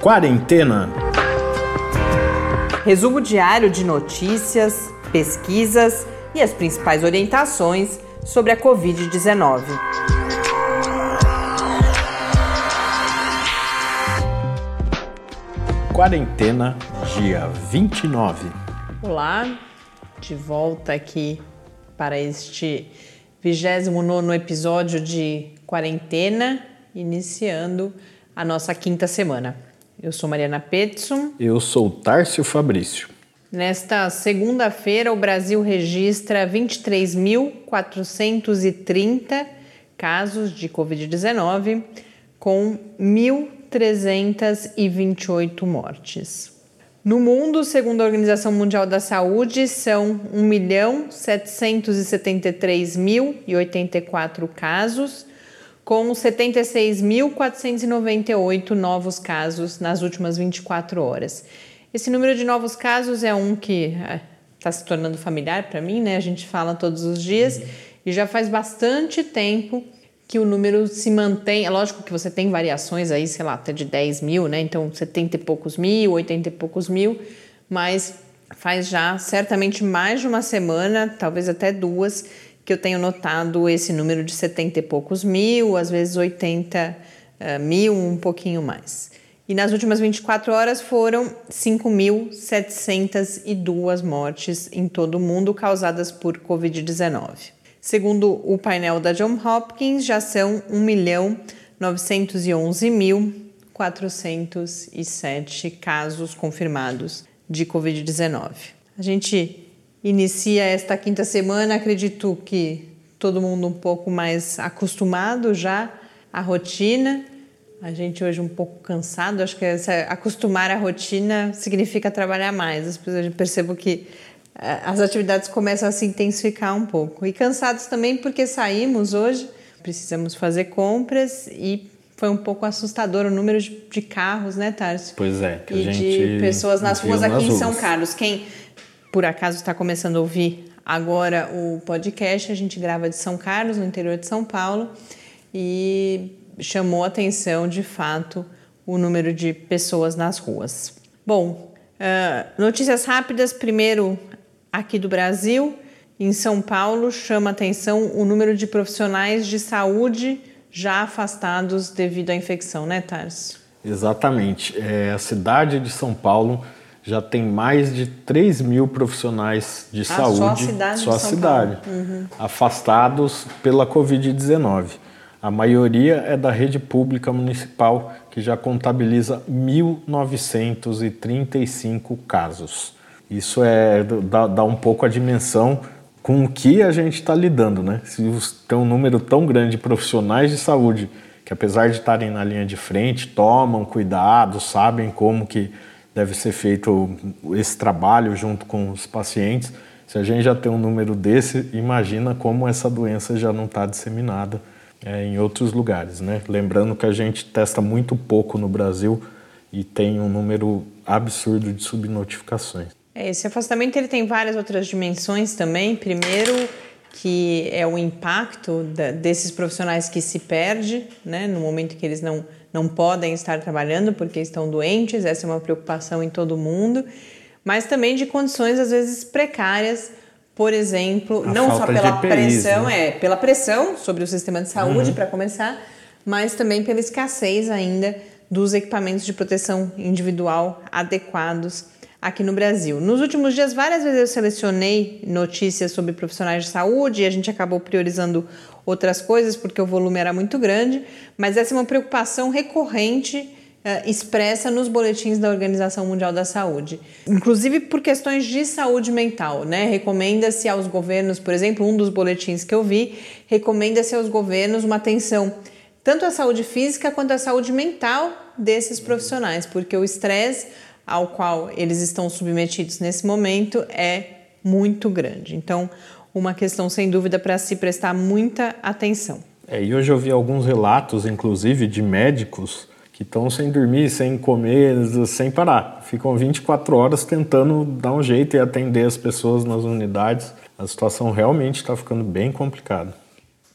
Quarentena. Resumo diário de notícias, pesquisas e as principais orientações sobre a Covid-19. Quarentena, dia 29. Olá, de volta aqui para este 29 episódio de quarentena, iniciando a nossa quinta semana. Eu sou Mariana Petson. Eu sou Tárcio Fabrício. Nesta segunda-feira, o Brasil registra 23.430 casos de Covid-19, com 1.328 mortes. No mundo, segundo a Organização Mundial da Saúde, são 1.773.084 casos, com 76.498 novos casos nas últimas 24 horas. Esse número de novos casos é um que está é, se tornando familiar para mim, né? A gente fala todos os dias uhum. e já faz bastante tempo que o número se mantém. É lógico que você tem variações aí, sei lá, até de 10 mil, né? Então, 70 e poucos mil, 80 e poucos mil, mas faz já certamente mais de uma semana, talvez até duas, que eu tenho notado esse número de 70 e poucos mil, às vezes 80 uh, eh, mil, um pouquinho mais. E nas últimas 24 horas foram 5.702 mortes em todo o mundo causadas por Covid-19. Segundo o painel da John Hopkins, já são 1.911.407 casos confirmados de Covid-19. A gente inicia esta quinta semana, acredito que todo mundo um pouco mais acostumado já à rotina. A gente hoje um pouco cansado, acho que acostumar à rotina significa trabalhar mais. Eu percebo que as atividades começam a se intensificar um pouco. E cansados também porque saímos hoje, precisamos fazer compras e foi um pouco assustador o número de, de carros, né, Tarso? Pois é. Que e a gente de pessoas nas ruas aqui em São Carlos. Quem, por acaso, está começando a ouvir agora o podcast, a gente grava de São Carlos, no interior de São Paulo, e chamou atenção, de fato, o número de pessoas nas ruas. Bom, uh, notícias rápidas. Primeiro, aqui do Brasil, em São Paulo, chama atenção o número de profissionais de saúde já afastados devido à infecção, né, Tarso? Exatamente. É, a cidade de São Paulo já tem mais de 3 mil profissionais de ah, saúde, só a cidade, só a cidade uhum. afastados pela Covid-19. A maioria é da rede pública municipal, que já contabiliza 1.935 casos. Isso é dá, dá um pouco a dimensão com o que a gente está lidando, né? Se tem um número tão grande de profissionais de saúde que apesar de estarem na linha de frente, tomam cuidado, sabem como que deve ser feito esse trabalho junto com os pacientes. Se a gente já tem um número desse, imagina como essa doença já não está disseminada é, em outros lugares, né? Lembrando que a gente testa muito pouco no Brasil e tem um número absurdo de subnotificações. É, esse afastamento ele tem várias outras dimensões também. Primeiro, que é o impacto da, desses profissionais que se perde, né, no momento que eles não, não podem estar trabalhando porque estão doentes, essa é uma preocupação em todo mundo, mas também de condições às vezes precárias, por exemplo, A não só pela EPIs, pressão, né? é, pela pressão sobre o sistema de saúde uhum. para começar, mas também pela escassez ainda dos equipamentos de proteção individual adequados aqui no Brasil. Nos últimos dias, várias vezes eu selecionei notícias sobre profissionais de saúde e a gente acabou priorizando outras coisas porque o volume era muito grande, mas essa é uma preocupação recorrente uh, expressa nos boletins da Organização Mundial da Saúde, inclusive por questões de saúde mental, né? Recomenda-se aos governos, por exemplo, um dos boletins que eu vi, recomenda-se aos governos uma atenção tanto à saúde física quanto à saúde mental desses profissionais, porque o estresse ao qual eles estão submetidos nesse momento é muito grande. Então, uma questão sem dúvida para se prestar muita atenção. É, e hoje eu vi alguns relatos, inclusive, de médicos que estão sem dormir, sem comer, sem parar. Ficam 24 horas tentando dar um jeito e atender as pessoas nas unidades. A situação realmente está ficando bem complicada.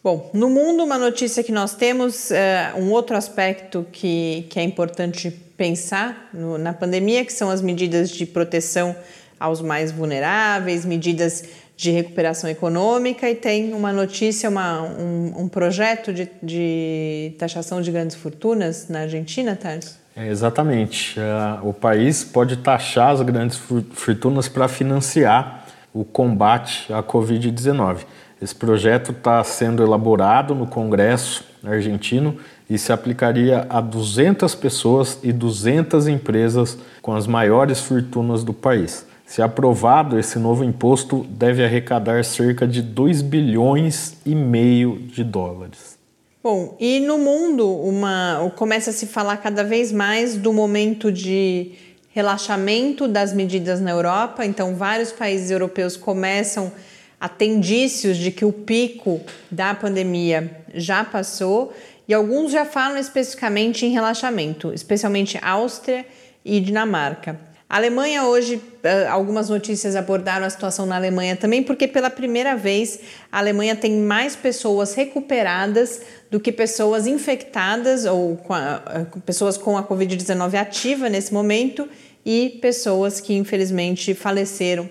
Bom, no mundo, uma notícia que nós temos, uh, um outro aspecto que, que é importante pensar no, na pandemia, que são as medidas de proteção aos mais vulneráveis, medidas de recuperação econômica, e tem uma notícia, uma, um, um projeto de, de taxação de grandes fortunas na Argentina, Thales? É, exatamente. Uh, o país pode taxar as grandes fortunas para financiar o combate à Covid-19. Esse projeto está sendo elaborado no Congresso argentino e se aplicaria a 200 pessoas e 200 empresas com as maiores fortunas do país. Se aprovado, esse novo imposto deve arrecadar cerca de 2 bilhões e meio de dólares. Bom, e no mundo uma, começa a se falar cada vez mais do momento de relaxamento das medidas na Europa, então vários países europeus começam a há indícios de que o pico da pandemia já passou e alguns já falam especificamente em relaxamento, especialmente Áustria e Dinamarca. A Alemanha hoje, eh, algumas notícias abordaram a situação na Alemanha também, porque pela primeira vez a Alemanha tem mais pessoas recuperadas do que pessoas infectadas ou com a, eh, pessoas com a Covid-19 ativa nesse momento e pessoas que infelizmente faleceram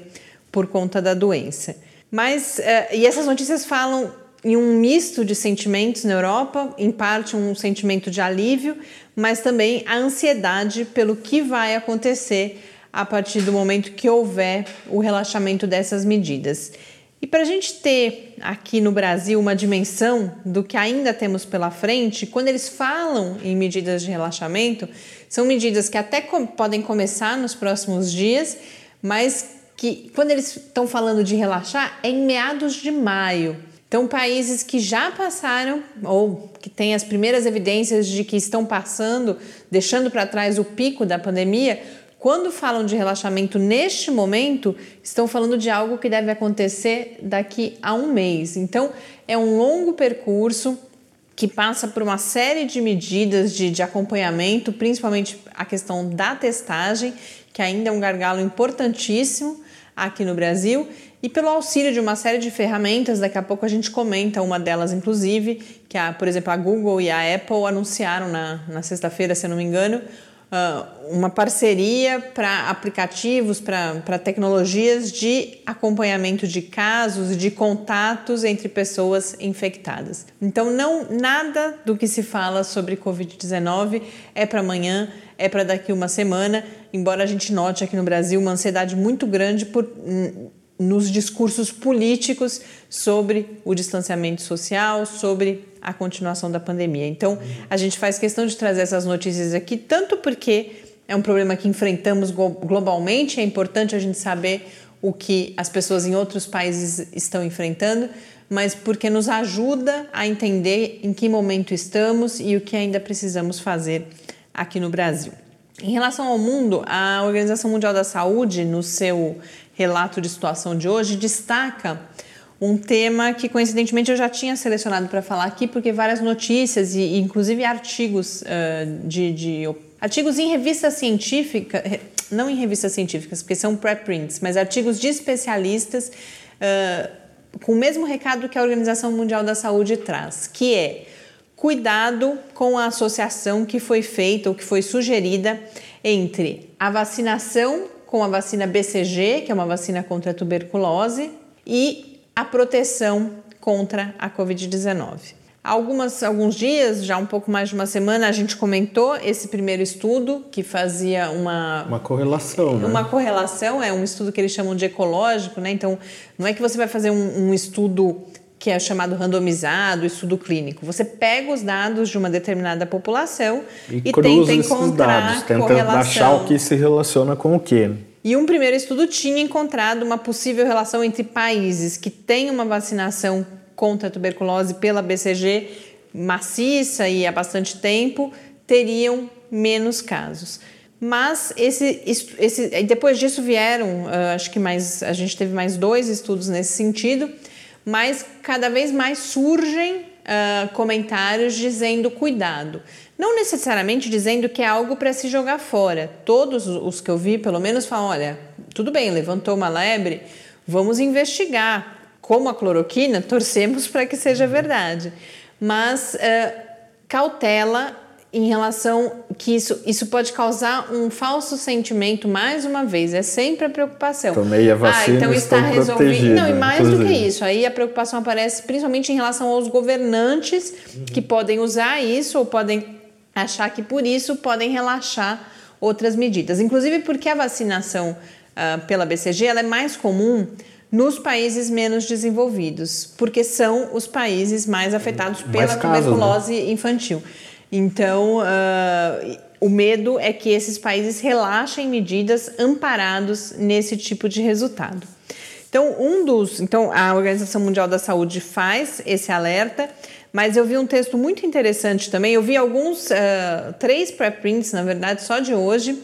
por conta da doença. Mas, uh, e essas notícias falam em um misto de sentimentos na Europa, em parte um sentimento de alívio, mas também a ansiedade pelo que vai acontecer a partir do momento que houver o relaxamento dessas medidas. E para a gente ter aqui no Brasil uma dimensão do que ainda temos pela frente, quando eles falam em medidas de relaxamento, são medidas que até com podem começar nos próximos dias, mas que quando eles estão falando de relaxar é em meados de maio. Então, países que já passaram ou que têm as primeiras evidências de que estão passando, deixando para trás o pico da pandemia, quando falam de relaxamento neste momento, estão falando de algo que deve acontecer daqui a um mês. Então, é um longo percurso que passa por uma série de medidas de, de acompanhamento, principalmente a questão da testagem, que ainda é um gargalo importantíssimo aqui no Brasil e pelo auxílio de uma série de ferramentas. Daqui a pouco a gente comenta uma delas, inclusive, que, a, por exemplo, a Google e a Apple anunciaram na, na sexta-feira, se eu não me engano, uh, uma parceria para aplicativos, para tecnologias de acompanhamento de casos e de contatos entre pessoas infectadas. Então, não nada do que se fala sobre Covid-19 é para amanhã é para daqui uma semana, embora a gente note aqui no Brasil uma ansiedade muito grande por nos discursos políticos sobre o distanciamento social, sobre a continuação da pandemia. Então, a gente faz questão de trazer essas notícias aqui, tanto porque é um problema que enfrentamos globalmente, é importante a gente saber o que as pessoas em outros países estão enfrentando, mas porque nos ajuda a entender em que momento estamos e o que ainda precisamos fazer aqui no Brasil. Em relação ao mundo, a Organização Mundial da Saúde, no seu relato de situação de hoje, destaca um tema que coincidentemente eu já tinha selecionado para falar aqui, porque várias notícias e inclusive artigos uh, de, de, artigos em revistas científicas, não em revistas científicas, porque são preprints, mas artigos de especialistas uh, com o mesmo recado que a Organização Mundial da Saúde traz, que é cuidado com a associação que foi feita ou que foi sugerida entre a vacinação com a vacina BCG, que é uma vacina contra a tuberculose, e a proteção contra a Covid-19. Algumas, alguns dias, já um pouco mais de uma semana, a gente comentou esse primeiro estudo que fazia uma. Uma correlação, né? Uma correlação, é um estudo que eles chamam de ecológico, né? Então, não é que você vai fazer um, um estudo que é chamado randomizado, estudo clínico. Você pega os dados de uma determinada população e, e tenta encontrar dados, tenta achar o que se relaciona com o que. E um primeiro estudo tinha encontrado uma possível relação entre países que têm uma vacinação contra a tuberculose pela BCG maciça e há bastante tempo, teriam menos casos. Mas esse, esse, depois disso vieram, uh, acho que mais, a gente teve mais dois estudos nesse sentido mas cada vez mais surgem uh, comentários dizendo cuidado. Não necessariamente dizendo que é algo para se jogar fora. Todos os que eu vi, pelo menos, falam: olha, tudo bem, levantou uma lebre, vamos investigar como a cloroquina, torcemos para que seja verdade. Mas uh, cautela em relação que isso, isso pode causar um falso sentimento, mais uma vez, é sempre a preocupação. Tomei a vacina, ah, então está resolvido. Não, e mais inclusive. do que isso, aí a preocupação aparece principalmente em relação aos governantes uhum. que podem usar isso ou podem achar que por isso podem relaxar outras medidas. Inclusive porque a vacinação uh, pela BCG ela é mais comum nos países menos desenvolvidos, porque são os países mais afetados pela mais tuberculose casos, né? infantil. Então, uh, o medo é que esses países relaxem medidas amparados nesse tipo de resultado. Então, um dos, então a Organização Mundial da Saúde faz esse alerta, mas eu vi um texto muito interessante também. Eu vi alguns, uh, três preprints, na verdade, só de hoje,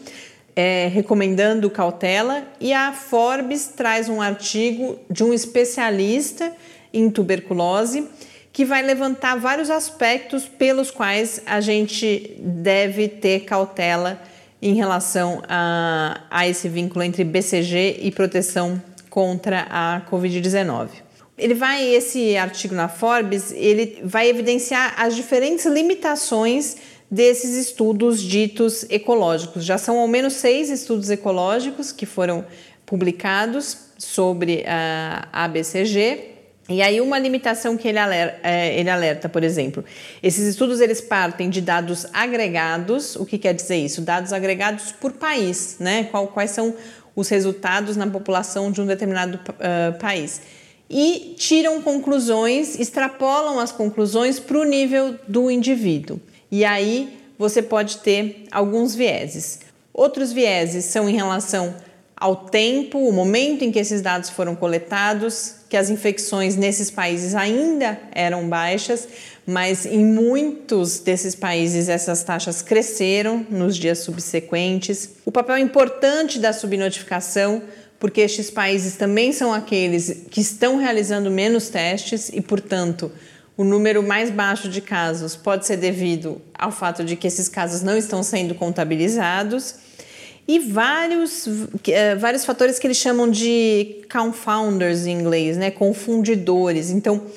é, recomendando cautela, e a Forbes traz um artigo de um especialista em tuberculose que vai levantar vários aspectos pelos quais a gente deve ter cautela em relação a, a esse vínculo entre BCG e proteção contra a Covid-19. Ele vai, esse artigo na Forbes, ele vai evidenciar as diferentes limitações desses estudos ditos ecológicos. Já são ao menos seis estudos ecológicos que foram publicados sobre a, a BCG. E aí uma limitação que ele alerta, é, ele alerta, por exemplo, esses estudos eles partem de dados agregados. O que quer dizer isso? Dados agregados por país, né? Qual, quais são os resultados na população de um determinado uh, país? E tiram conclusões, extrapolam as conclusões para o nível do indivíduo. E aí você pode ter alguns vieses. Outros vieses são em relação ao tempo, o momento em que esses dados foram coletados, que as infecções nesses países ainda eram baixas, mas em muitos desses países essas taxas cresceram nos dias subsequentes. O papel importante da subnotificação, porque estes países também são aqueles que estão realizando menos testes e, portanto, o número mais baixo de casos pode ser devido ao fato de que esses casos não estão sendo contabilizados e vários, eh, vários fatores que eles chamam de confounders em inglês, né? confundidores. Então,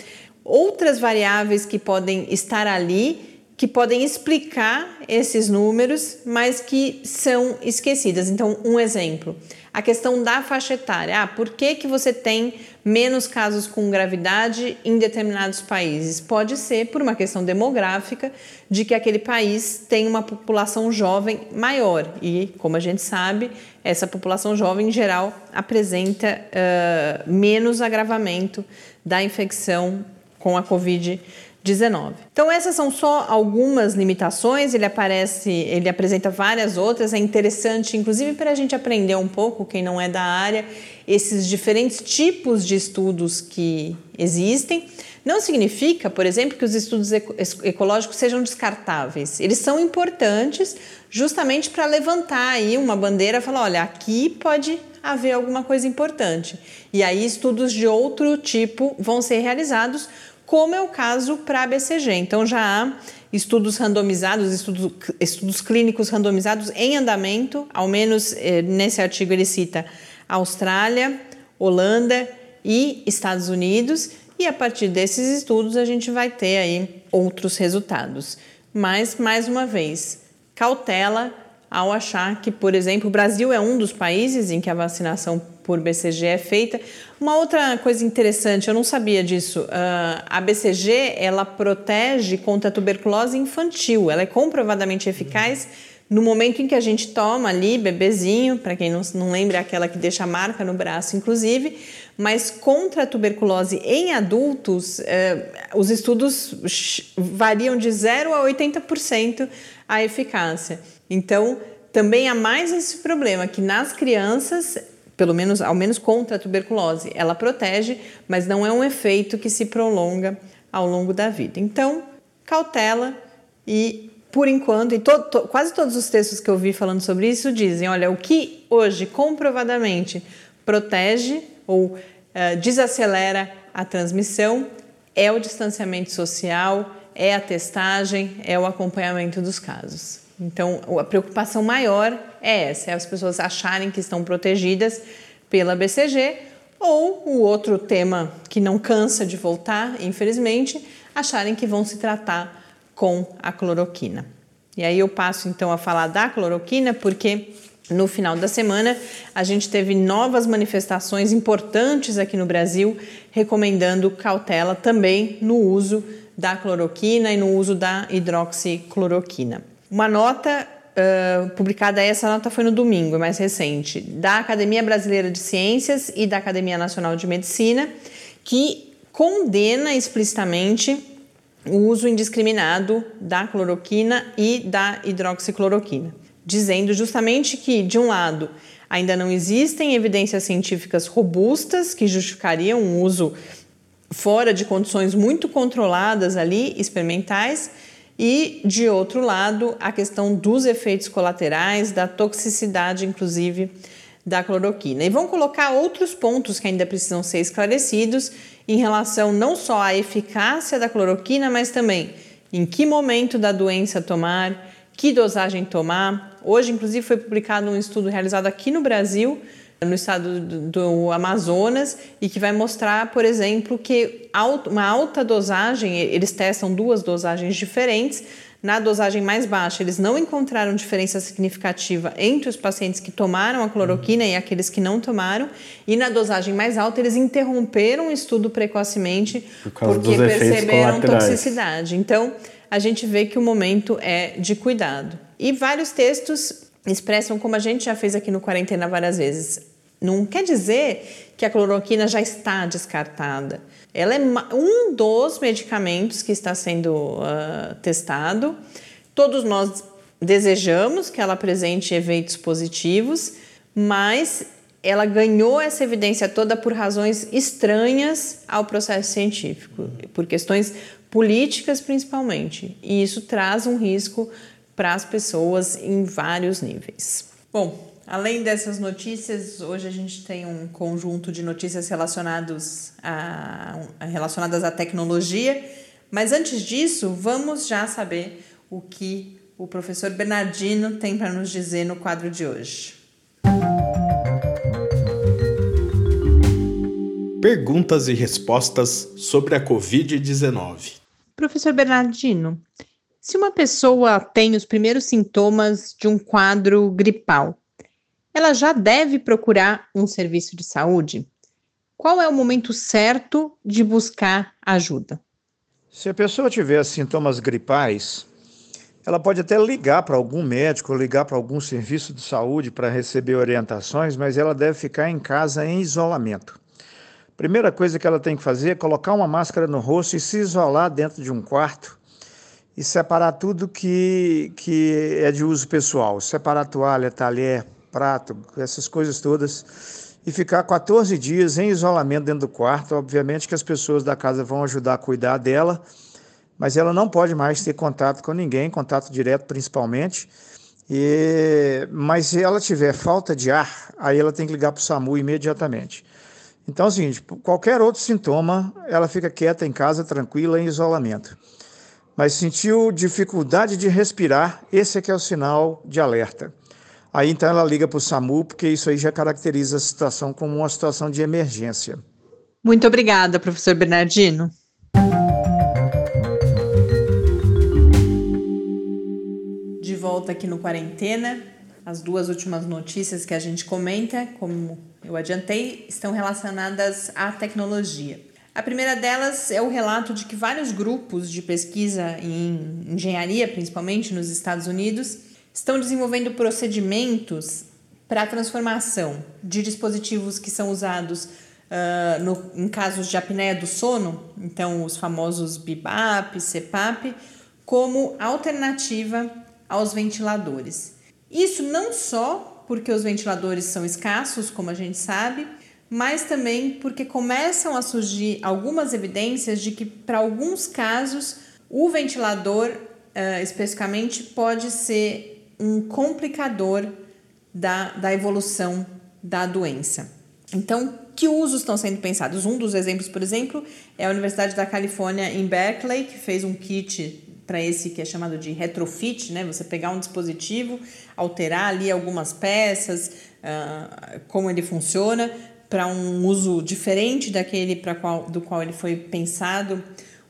outras variáveis que podem estar ali que podem explicar esses números, mas que são esquecidas. Então, um exemplo, a questão da faixa etária. Ah, por que, que você tem menos casos com gravidade em determinados países? Pode ser por uma questão demográfica, de que aquele país tem uma população jovem maior. E, como a gente sabe, essa população jovem, em geral, apresenta uh, menos agravamento da infecção com a Covid-19. 19. Então essas são só algumas limitações, ele aparece, ele apresenta várias outras, é interessante inclusive para a gente aprender um pouco, quem não é da área, esses diferentes tipos de estudos que existem. Não significa, por exemplo, que os estudos ecológicos sejam descartáveis. Eles são importantes justamente para levantar aí uma bandeira e falar, olha, aqui pode haver alguma coisa importante. E aí estudos de outro tipo vão ser realizados como é o caso para a BCG. Então já há estudos randomizados, estudos, estudos clínicos randomizados em andamento, ao menos eh, nesse artigo ele cita Austrália, Holanda e Estados Unidos, e a partir desses estudos a gente vai ter aí outros resultados. Mas, mais uma vez, cautela ao achar que, por exemplo, o Brasil é um dos países em que a vacinação por BCG é feita. Uma outra coisa interessante, eu não sabia disso, ah, a BCG ela protege contra a tuberculose infantil, ela é comprovadamente eficaz no momento em que a gente toma ali, bebezinho, para quem não, não lembra, é aquela que deixa a marca no braço, inclusive, mas contra a tuberculose em adultos, eh, os estudos variam de 0 a 80% a eficácia. Então, também há mais esse problema que nas crianças, pelo menos ao menos contra a tuberculose, ela protege, mas não é um efeito que se prolonga ao longo da vida. Então, cautela e por enquanto, e to, to, quase todos os textos que eu vi falando sobre isso dizem: olha, o que hoje comprovadamente protege ou uh, desacelera a transmissão é o distanciamento social, é a testagem, é o acompanhamento dos casos. Então, a preocupação maior é essa: é as pessoas acharem que estão protegidas pela BCG ou o outro tema que não cansa de voltar, infelizmente, acharem que vão se tratar com a cloroquina. E aí eu passo então a falar da cloroquina porque no final da semana a gente teve novas manifestações importantes aqui no Brasil recomendando cautela também no uso da cloroquina e no uso da hidroxicloroquina. Uma nota uh, publicada, essa nota foi no domingo, é mais recente, da Academia Brasileira de Ciências e da Academia Nacional de Medicina, que condena explicitamente o uso indiscriminado da cloroquina e da hidroxicloroquina, dizendo justamente que, de um lado, ainda não existem evidências científicas robustas que justificariam um uso fora de condições muito controladas ali, experimentais, e de outro lado, a questão dos efeitos colaterais, da toxicidade, inclusive, da cloroquina. E vão colocar outros pontos que ainda precisam ser esclarecidos em relação não só à eficácia da cloroquina, mas também em que momento da doença tomar, que dosagem tomar. Hoje, inclusive, foi publicado um estudo realizado aqui no Brasil, no estado do Amazonas, e que vai mostrar, por exemplo, que uma alta dosagem, eles testam duas dosagens diferentes, na dosagem mais baixa, eles não encontraram diferença significativa entre os pacientes que tomaram a cloroquina e aqueles que não tomaram. E na dosagem mais alta, eles interromperam o estudo precocemente Por porque perceberam toxicidade. Então, a gente vê que o momento é de cuidado. E vários textos expressam, como a gente já fez aqui no Quarentena várias vezes, não quer dizer que a cloroquina já está descartada. Ela é um dos medicamentos que está sendo uh, testado. Todos nós desejamos que ela apresente efeitos positivos, mas ela ganhou essa evidência toda por razões estranhas ao processo científico, por questões políticas principalmente. E isso traz um risco para as pessoas em vários níveis. Bom, Além dessas notícias, hoje a gente tem um conjunto de notícias relacionados a, relacionadas à tecnologia. Mas antes disso, vamos já saber o que o professor Bernardino tem para nos dizer no quadro de hoje. Perguntas e respostas sobre a Covid-19. Professor Bernardino, se uma pessoa tem os primeiros sintomas de um quadro gripal, ela já deve procurar um serviço de saúde? Qual é o momento certo de buscar ajuda? Se a pessoa tiver sintomas gripais, ela pode até ligar para algum médico, ligar para algum serviço de saúde para receber orientações, mas ela deve ficar em casa em isolamento. Primeira coisa que ela tem que fazer é colocar uma máscara no rosto e se isolar dentro de um quarto e separar tudo que, que é de uso pessoal. Separar toalha, talher, prato, essas coisas todas, e ficar 14 dias em isolamento dentro do quarto. Obviamente que as pessoas da casa vão ajudar a cuidar dela, mas ela não pode mais ter contato com ninguém, contato direto principalmente. E, mas se ela tiver falta de ar, aí ela tem que ligar para o SAMU imediatamente. Então é o seguinte, qualquer outro sintoma, ela fica quieta em casa, tranquila, em isolamento. Mas sentiu dificuldade de respirar, esse é que é o sinal de alerta. Aí então ela liga para o SAMU, porque isso aí já caracteriza a situação como uma situação de emergência. Muito obrigada, professor Bernardino. De volta aqui no Quarentena, as duas últimas notícias que a gente comenta, como eu adiantei, estão relacionadas à tecnologia. A primeira delas é o relato de que vários grupos de pesquisa em engenharia, principalmente nos Estados Unidos, estão desenvolvendo procedimentos para a transformação de dispositivos que são usados uh, no, em casos de apneia do sono, então os famosos BIBAP, CPAP, como alternativa aos ventiladores. Isso não só porque os ventiladores são escassos, como a gente sabe, mas também porque começam a surgir algumas evidências de que, para alguns casos, o ventilador uh, especificamente pode ser um complicador da, da evolução da doença. Então, que usos estão sendo pensados? Um dos exemplos, por exemplo, é a Universidade da Califórnia em Berkeley, que fez um kit para esse que é chamado de retrofit, né? Você pegar um dispositivo, alterar ali algumas peças, uh, como ele funciona, para um uso diferente daquele para qual, do qual ele foi pensado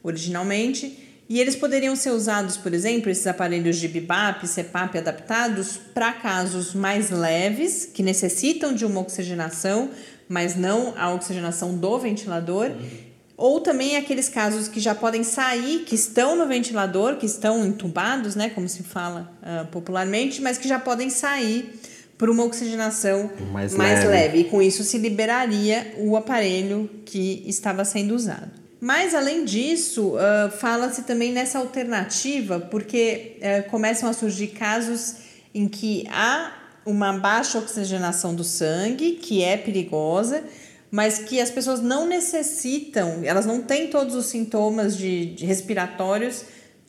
originalmente. E eles poderiam ser usados, por exemplo, esses aparelhos de BIBAP, CPAP adaptados para casos mais leves, que necessitam de uma oxigenação, mas não a oxigenação do ventilador. Uhum. Ou também aqueles casos que já podem sair, que estão no ventilador, que estão entubados, né, como se fala uh, popularmente, mas que já podem sair por uma oxigenação mais, mais leve. leve. E com isso se liberaria o aparelho que estava sendo usado. Mas, além disso, uh, fala-se também nessa alternativa, porque uh, começam a surgir casos em que há uma baixa oxigenação do sangue, que é perigosa, mas que as pessoas não necessitam, elas não têm todos os sintomas de, de respiratórios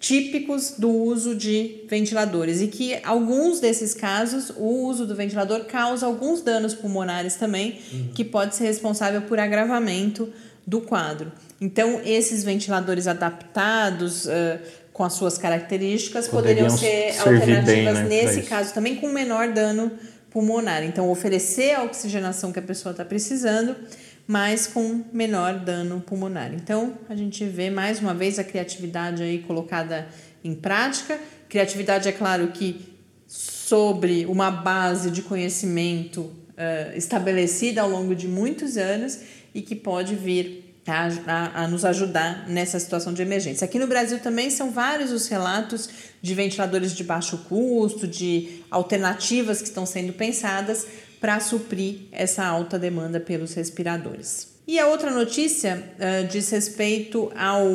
típicos do uso de ventiladores e que alguns desses casos o uso do ventilador causa alguns danos pulmonares também, uhum. que pode ser responsável por agravamento do quadro. Então, esses ventiladores adaptados uh, com as suas características poderiam, poderiam ser alternativas bem, né, nesse caso também com menor dano pulmonar. Então, oferecer a oxigenação que a pessoa está precisando, mas com menor dano pulmonar. Então, a gente vê mais uma vez a criatividade aí colocada em prática. Criatividade, é claro que sobre uma base de conhecimento uh, estabelecida ao longo de muitos anos e que pode vir a, a, a, nos ajudar nessa situação de emergência. Aqui no Brasil também são vários os relatos de ventiladores de baixo custo, de alternativas que estão sendo pensadas para suprir essa alta demanda pelos respiradores. E a outra notícia uh, diz respeito ao,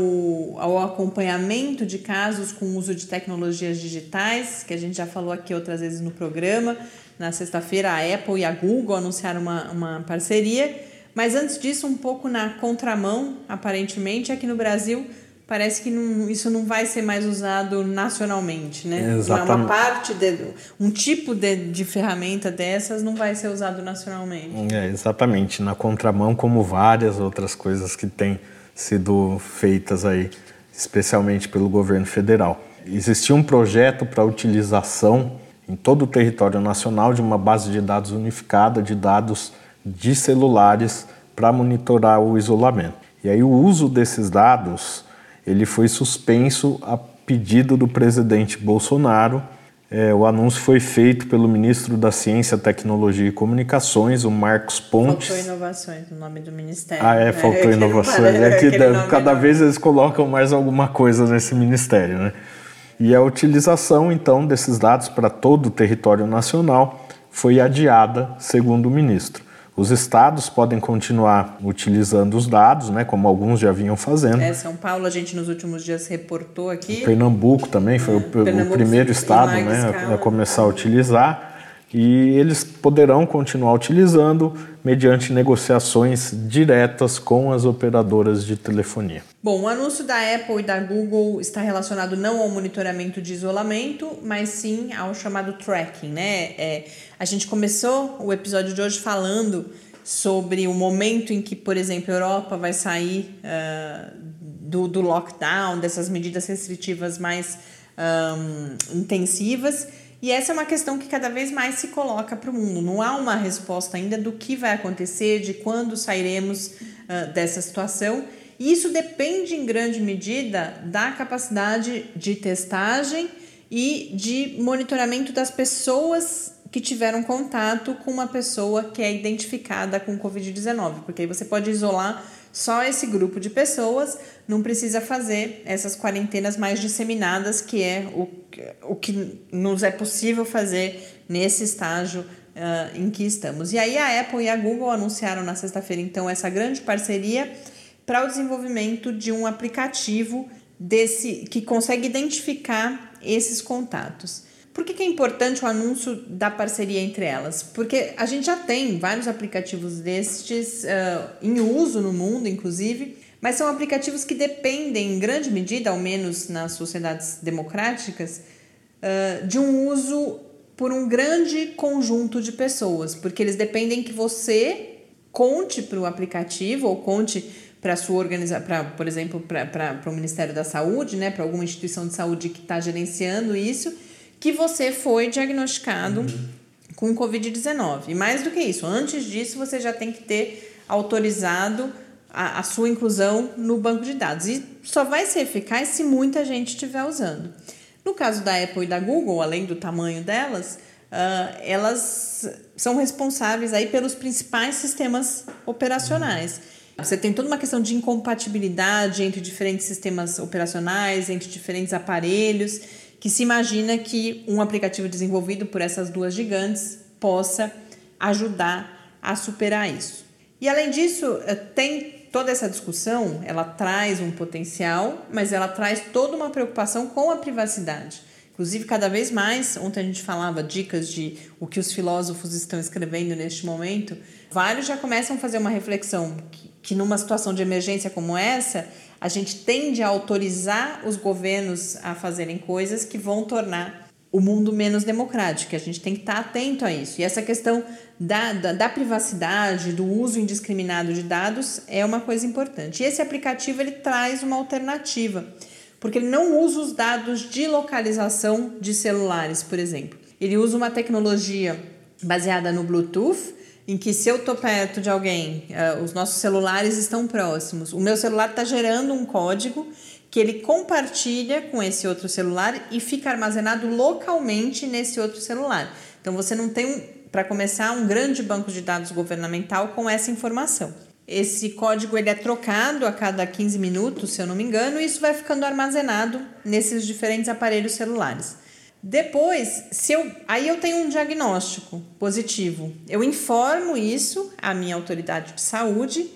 ao acompanhamento de casos com uso de tecnologias digitais, que a gente já falou aqui outras vezes no programa. Na sexta-feira, a Apple e a Google anunciaram uma, uma parceria mas antes disso, um pouco na contramão, aparentemente, aqui no Brasil, parece que não, isso não vai ser mais usado nacionalmente, né? Exatamente. Uma, parte, de, um tipo de, de ferramenta dessas não vai ser usado nacionalmente. É, exatamente, na contramão, como várias outras coisas que têm sido feitas aí, especialmente pelo governo federal. Existia um projeto para utilização em todo o território nacional de uma base de dados unificada de dados de celulares para monitorar o isolamento. E aí o uso desses dados ele foi suspenso a pedido do presidente Bolsonaro. É, o anúncio foi feito pelo ministro da Ciência, Tecnologia e Comunicações, o Marcos Pontes. Faltou inovações no nome do ministério. Ah, é, faltou é, inovações. É que cada vez eles colocam mais alguma coisa nesse ministério, né? E a utilização, então, desses dados para todo o território nacional foi adiada, segundo o ministro. Os estados podem continuar utilizando os dados, né, como alguns já vinham fazendo. É, São Paulo, a gente nos últimos dias reportou aqui. Pernambuco também foi é, o, o, primeiro estado né, a começar a utilizar. E eles poderão continuar utilizando mediante negociações diretas com as operadoras de telefonia. Bom, o anúncio da Apple e da Google está relacionado não ao monitoramento de isolamento, mas sim ao chamado tracking, né? É, a gente começou o episódio de hoje falando sobre o momento em que, por exemplo, a Europa vai sair uh, do, do lockdown, dessas medidas restritivas mais um, intensivas. E essa é uma questão que cada vez mais se coloca para o mundo. Não há uma resposta ainda do que vai acontecer, de quando sairemos uh, dessa situação. E isso depende em grande medida da capacidade de testagem e de monitoramento das pessoas que tiveram contato com uma pessoa que é identificada com Covid-19, porque aí você pode isolar só esse grupo de pessoas, não precisa fazer essas quarentenas mais disseminadas, que é o, o que nos é possível fazer nesse estágio uh, em que estamos. E aí a Apple e a Google anunciaram na sexta-feira, então, essa grande parceria para o desenvolvimento de um aplicativo desse que consegue identificar esses contatos. Por que, que, é importante o anúncio da parceria entre elas? Porque a gente já tem vários aplicativos destes uh, em uso no mundo, inclusive, mas são aplicativos que dependem, em grande medida, ao menos nas sociedades democráticas, uh, de um uso por um grande conjunto de pessoas, porque eles dependem que você conte para o aplicativo ou conte para sua organização, por exemplo, para o Ministério da Saúde, né, para alguma instituição de saúde que está gerenciando isso que você foi diagnosticado uhum. com Covid-19. E mais do que isso, antes disso, você já tem que ter autorizado a, a sua inclusão no banco de dados. E só vai ser eficaz se muita gente estiver usando. No caso da Apple e da Google, além do tamanho delas, uh, elas são responsáveis aí pelos principais sistemas operacionais. Você tem toda uma questão de incompatibilidade entre diferentes sistemas operacionais, entre diferentes aparelhos, que se imagina que um aplicativo desenvolvido por essas duas gigantes possa ajudar a superar isso. E além disso, eh, tem toda essa discussão, ela traz um potencial, mas ela traz toda uma preocupação com a privacidade. Inclusive, cada vez mais, ontem a gente falava dicas de o que os filósofos estão escrevendo neste momento, vários já começam a fazer uma reflexão que, que numa situação de emergência como essa, a gente tende a autorizar os governos a fazerem coisas que vão tornar o mundo menos democrático. A gente tem que estar atento a isso. E essa questão da, da, da, privacidade, do uso indiscriminado de dados é uma coisa importante. E esse aplicativo ele traz uma alternativa, porque ele não usa os dados de localização de celulares, por exemplo. Ele usa uma tecnologia baseada no Bluetooth, em que se eu estou perto de alguém, uh, os nossos celulares estão próximos, o meu celular está gerando um código que ele compartilha com esse outro celular e fica armazenado localmente nesse outro celular. Então você não tem, para começar, um grande banco de dados governamental com essa informação. Esse código ele é trocado a cada 15 minutos, se eu não me engano, e isso vai ficando armazenado nesses diferentes aparelhos celulares. Depois, se eu, aí eu tenho um diagnóstico positivo. Eu informo isso à minha autoridade de saúde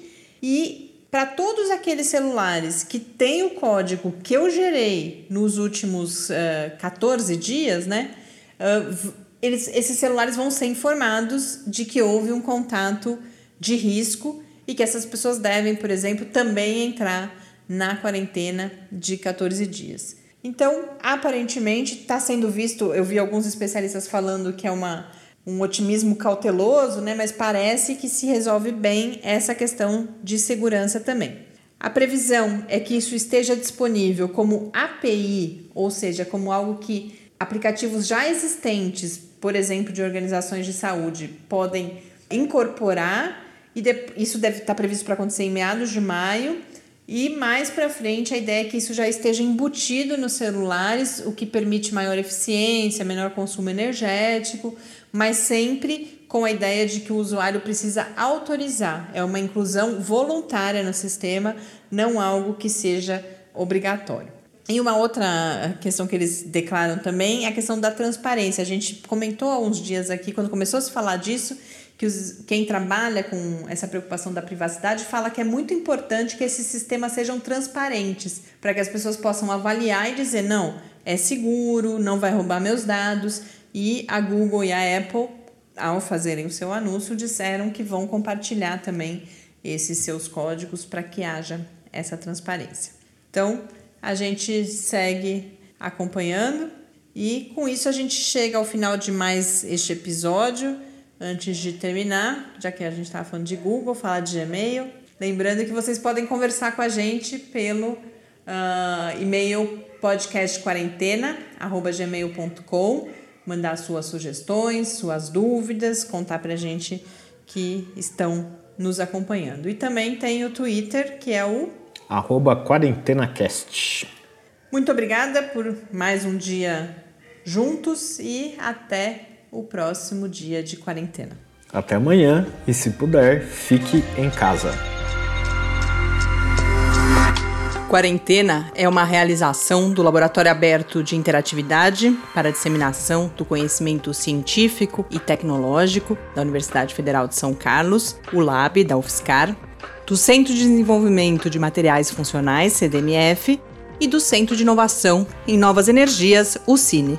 e para todos aqueles celulares que têm o código que eu gerei nos últimos uh, eh, 14 dias, né? Uh, eles, esses celulares vão ser informados de que houve um contato de risco e que essas pessoas devem, por exemplo, também entrar na quarentena de 14 dias. Então, aparentemente, está sendo visto. Eu vi alguns especialistas falando que é uma um otimismo cauteloso, né? mas parece que se resolve bem essa questão de segurança também. A previsão é que isso esteja disponível como API, ou seja, como algo que aplicativos já existentes, por exemplo, de organizações de saúde, podem incorporar, e isso deve estar previsto para acontecer em meados de maio. E mais para frente, a ideia é que isso já esteja embutido nos celulares, o que permite maior eficiência, menor consumo energético, mas sempre com a ideia de que o usuário precisa autorizar. É uma inclusão voluntária no sistema, não algo que seja obrigatório. E uma outra questão que eles declaram também é a questão da transparência. A gente comentou há uns dias aqui, quando começou a se falar disso, que os, quem trabalha com essa preocupação da privacidade fala que é muito importante que esses sistemas sejam transparentes, para que as pessoas possam avaliar e dizer: não, é seguro, não vai roubar meus dados. E a Google e a Apple, ao fazerem o seu anúncio, disseram que vão compartilhar também esses seus códigos para que haja essa transparência. Então, a gente segue acompanhando e com isso a gente chega ao final de mais este episódio. Antes de terminar, já que a gente estava falando de Google, falar de Gmail, lembrando que vocês podem conversar com a gente pelo uh, e-mail podcastquarentena@gmail.com mandar suas sugestões, suas dúvidas, contar para a gente que estão nos acompanhando. E também tem o Twitter, que é o arroba quarentenacast. Muito obrigada por mais um dia juntos e até o próximo dia de quarentena. Até amanhã e se puder, fique em casa. Quarentena é uma realização do Laboratório Aberto de Interatividade para a Disseminação do Conhecimento Científico e Tecnológico da Universidade Federal de São Carlos, o LAB da UFSCar, do Centro de Desenvolvimento de Materiais Funcionais, CDMF, e do Centro de Inovação em Novas Energias, o CINE.